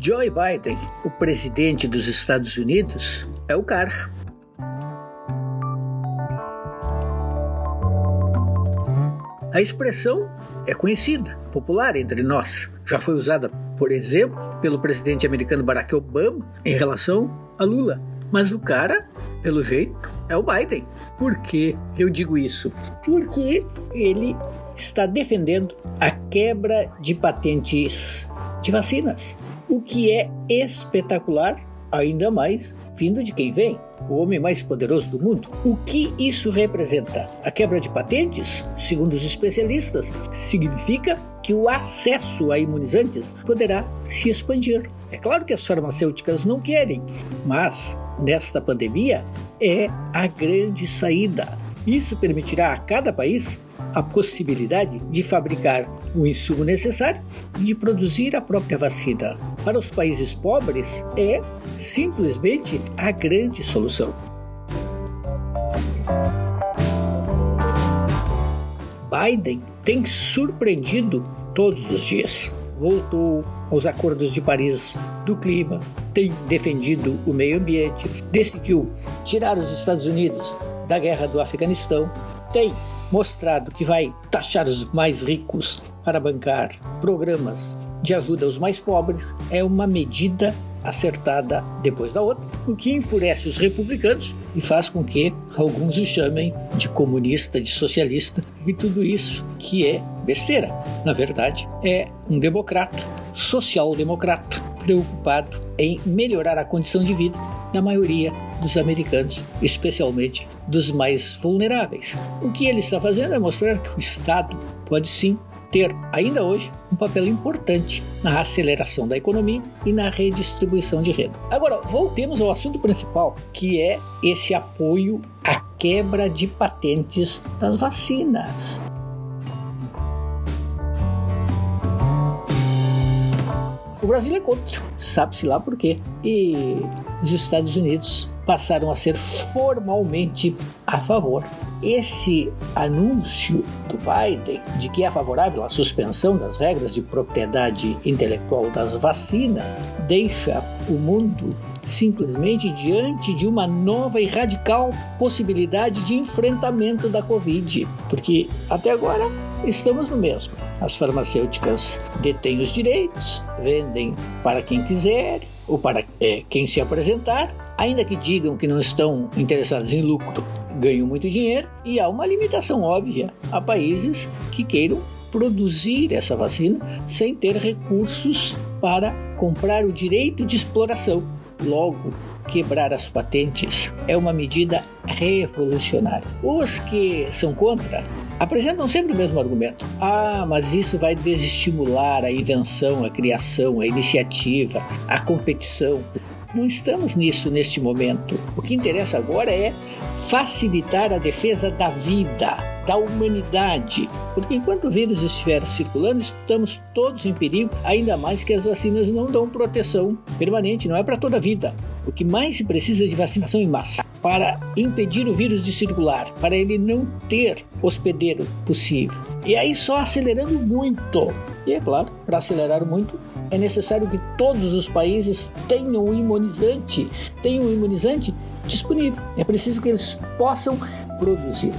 Joe Biden, o presidente dos Estados Unidos, é o cara. A expressão é conhecida, popular entre nós. Já foi usada, por exemplo, pelo presidente americano Barack Obama em relação a Lula. Mas o cara, pelo jeito, é o Biden. Por que eu digo isso? Porque ele está defendendo a quebra de patentes de vacinas o que é espetacular, ainda mais vindo de quem vem, o homem mais poderoso do mundo. O que isso representa? A quebra de patentes, segundo os especialistas, significa que o acesso a imunizantes poderá se expandir. É claro que as farmacêuticas não querem, mas nesta pandemia é a grande saída. Isso permitirá a cada país a possibilidade de fabricar o insumo necessário e de produzir a própria vacina. Para os países pobres, é simplesmente a grande solução. Biden tem surpreendido todos os dias. Voltou aos acordos de Paris do clima, tem defendido o meio ambiente, decidiu tirar os Estados Unidos da guerra do Afeganistão, tem mostrado que vai taxar os mais ricos para bancar programas de ajuda aos mais pobres, é uma medida acertada depois da outra, o que enfurece os republicanos e faz com que alguns o chamem de comunista, de socialista e tudo isso que é besteira. Na verdade, é um democrata, social-democrata, preocupado em melhorar a condição de vida da maioria dos americanos, especialmente dos mais vulneráveis. O que ele está fazendo é mostrar que o Estado pode sim ter, ainda hoje, um papel importante na aceleração da economia e na redistribuição de renda. Agora, voltemos ao assunto principal, que é esse apoio à quebra de patentes das vacinas. Brasil é contra, sabe-se lá por quê. E os Estados Unidos passaram a ser formalmente a favor. Esse anúncio do Biden de que é favorável à suspensão das regras de propriedade intelectual das vacinas deixa o mundo simplesmente diante de uma nova e radical possibilidade de enfrentamento da Covid, porque até agora estamos no mesmo. As farmacêuticas detêm os direitos, vendem para quem quiser ou para é, quem se apresentar, ainda que digam que não estão interessados em lucro, ganham muito dinheiro e há uma limitação óbvia a países que queiram produzir essa vacina sem ter recursos para comprar o direito de exploração. Logo, quebrar as patentes é uma medida revolucionária. Os que são contra apresentam sempre o mesmo argumento. Ah, mas isso vai desestimular a invenção, a criação, a iniciativa, a competição. Não estamos nisso neste momento. O que interessa agora é facilitar a defesa da vida, da humanidade. Porque enquanto o vírus estiver circulando, estamos todos em perigo, ainda mais que as vacinas não dão proteção permanente, não é para toda a vida. O que mais se precisa é de vacinação em massa para impedir o vírus de circular, para ele não ter hospedeiro possível. E aí só acelerando muito. E é claro, para acelerar muito, é necessário que todos os países tenham um imunizante, tenham um imunizante disponível. É preciso que eles possam produzir.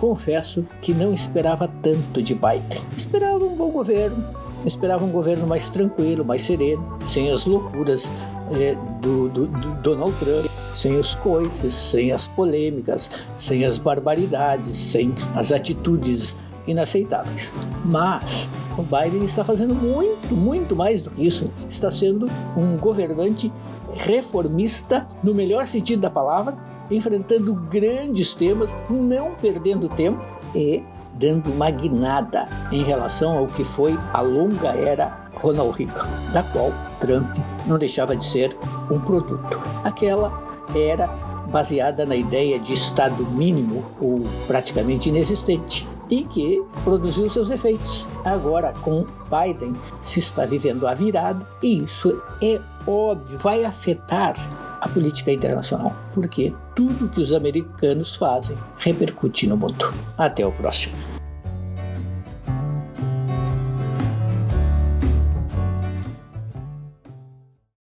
Confesso que não esperava tanto de Biden. Esperava um bom governo, esperava um governo mais tranquilo, mais sereno, sem as loucuras é, do, do, do Donald Trump, sem os coices, sem as polêmicas, sem as barbaridades, sem as atitudes inaceitáveis. Mas o Biden está fazendo muito, muito mais do que isso. Está sendo um governante reformista, no melhor sentido da palavra, enfrentando grandes temas, não perdendo tempo e dando uma guinada em relação ao que foi a longa era Ronald Reagan, da qual Trump não deixava de ser um produto. Aquela era baseada na ideia de Estado mínimo ou praticamente inexistente e que produziu seus efeitos. Agora, com Biden, se está vivendo a virada e isso é óbvio, vai afetar a política internacional, porque tudo que os americanos fazem repercute no mundo. Até o próximo.